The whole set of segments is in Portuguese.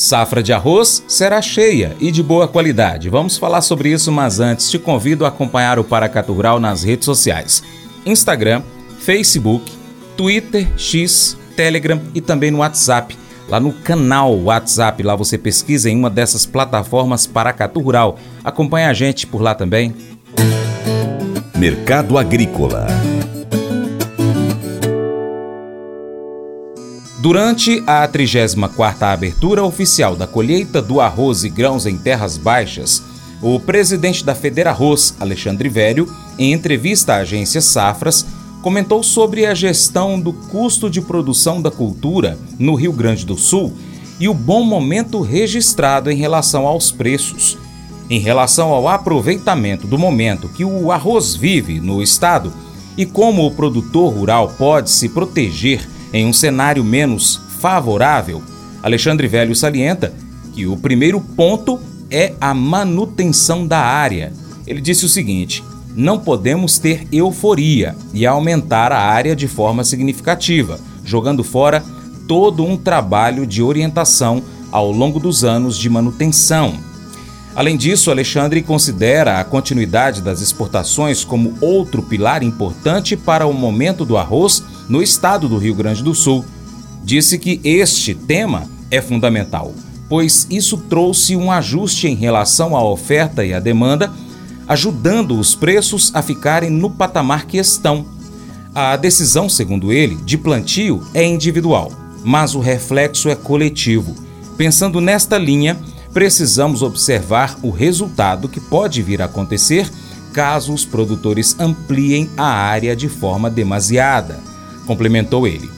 Safra de arroz será cheia e de boa qualidade. Vamos falar sobre isso, mas antes te convido a acompanhar o Paracato Rural nas redes sociais: Instagram, Facebook, Twitter, X, Telegram e também no WhatsApp. Lá no canal WhatsApp, lá você pesquisa em uma dessas plataformas Paracatu Rural. Acompanhe a gente por lá também. Mercado Agrícola Durante a 34ª abertura oficial da colheita do arroz e grãos em terras baixas, o presidente da Federa Arroz, Alexandre Velho, em entrevista à agência Safras, comentou sobre a gestão do custo de produção da cultura no Rio Grande do Sul e o bom momento registrado em relação aos preços. Em relação ao aproveitamento do momento que o arroz vive no estado e como o produtor rural pode se proteger em um cenário menos favorável, Alexandre Velho salienta que o primeiro ponto é a manutenção da área. Ele disse o seguinte: não podemos ter euforia e aumentar a área de forma significativa, jogando fora todo um trabalho de orientação ao longo dos anos de manutenção. Além disso, Alexandre considera a continuidade das exportações como outro pilar importante para o momento do arroz no estado do Rio Grande do Sul. Disse que este tema é fundamental, pois isso trouxe um ajuste em relação à oferta e à demanda, ajudando os preços a ficarem no patamar que estão. A decisão, segundo ele, de plantio é individual, mas o reflexo é coletivo. Pensando nesta linha, precisamos observar o resultado que pode vir a acontecer caso os produtores ampliem a área de forma demasiada complementou ele.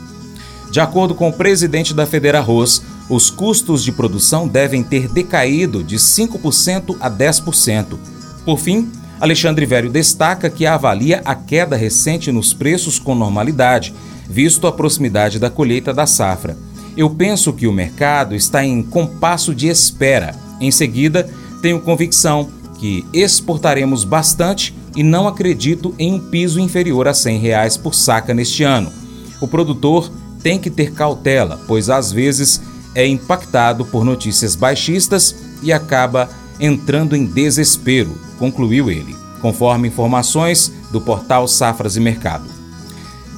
De acordo com o presidente da Federa Arroz, os custos de produção devem ter decaído de 5% a 10%. Por fim, Alexandre Velho destaca que avalia a queda recente nos preços com normalidade, visto a proximidade da colheita da safra. Eu penso que o mercado está em compasso de espera. Em seguida, tenho convicção que exportaremos bastante e não acredito em um piso inferior a 100 reais por saca neste ano o produtor tem que ter cautela, pois às vezes é impactado por notícias baixistas e acaba entrando em desespero, concluiu ele, conforme informações do portal Safras e Mercado.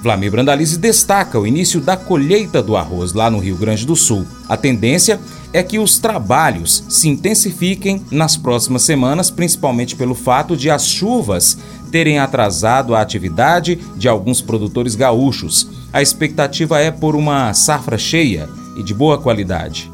Vlamir Brandalize destaca o início da colheita do arroz lá no Rio Grande do Sul. A tendência é que os trabalhos se intensifiquem nas próximas semanas, principalmente pelo fato de as chuvas terem atrasado a atividade de alguns produtores gaúchos. A expectativa é por uma safra cheia e de boa qualidade.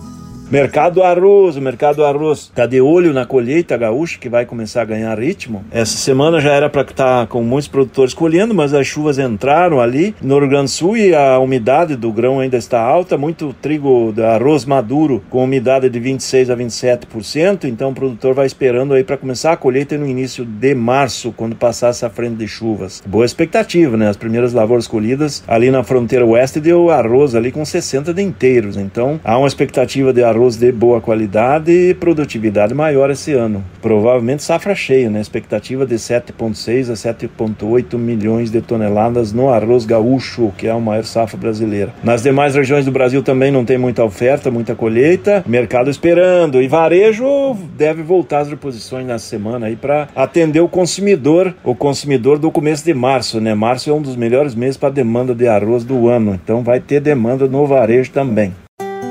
Mercado arroz, mercado arroz está de olho na colheita gaúcha que vai começar a ganhar ritmo. Essa semana já era para estar tá com muitos produtores colhendo, mas as chuvas entraram ali no Rio Grande do Sul e a umidade do grão ainda está alta. Muito trigo de arroz maduro com umidade de 26 a 27%. Então o produtor vai esperando aí para começar a colheita no início de março, quando passar essa frente de chuvas. Boa expectativa, né? As primeiras lavouras colhidas ali na fronteira oeste deu arroz ali com 60 denteiros. Então há uma expectativa de arroz arroz de boa qualidade e produtividade maior esse ano. Provavelmente safra cheia, né? Expectativa de 7,6 a 7,8 milhões de toneladas no arroz gaúcho, que é a maior safra brasileira. Nas demais regiões do Brasil também não tem muita oferta, muita colheita, mercado esperando e varejo deve voltar às reposições na semana aí para atender o consumidor, o consumidor do começo de março, né? Março é um dos melhores meses para demanda de arroz do ano, então vai ter demanda no varejo também.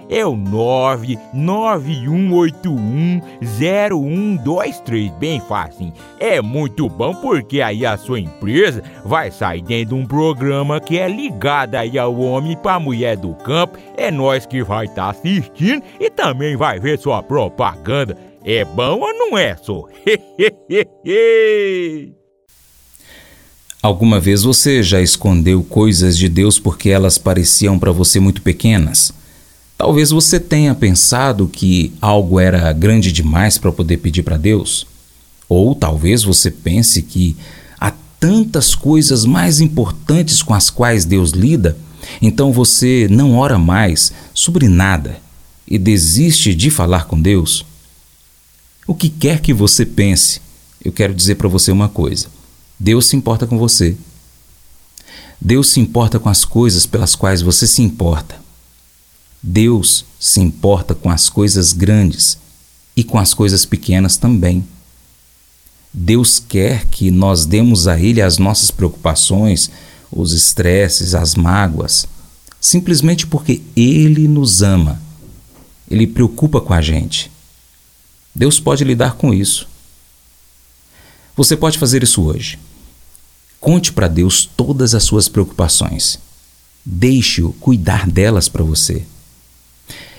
é o 991810123. Bem fácil. É muito bom porque aí a sua empresa vai sair dentro de um programa que é ligado aí ao homem para mulher do campo. É nós que vai estar tá assistindo e também vai ver sua propaganda. É bom ou não é, só? Alguma vez você já escondeu coisas de Deus porque elas pareciam para você muito pequenas? Talvez você tenha pensado que algo era grande demais para poder pedir para Deus? Ou talvez você pense que há tantas coisas mais importantes com as quais Deus lida, então você não ora mais sobre nada e desiste de falar com Deus? O que quer que você pense, eu quero dizer para você uma coisa: Deus se importa com você. Deus se importa com as coisas pelas quais você se importa. Deus se importa com as coisas grandes e com as coisas pequenas também. Deus quer que nós demos a Ele as nossas preocupações, os estresses, as mágoas, simplesmente porque Ele nos ama. Ele preocupa com a gente. Deus pode lidar com isso. Você pode fazer isso hoje. Conte para Deus todas as suas preocupações. Deixe-o cuidar delas para você.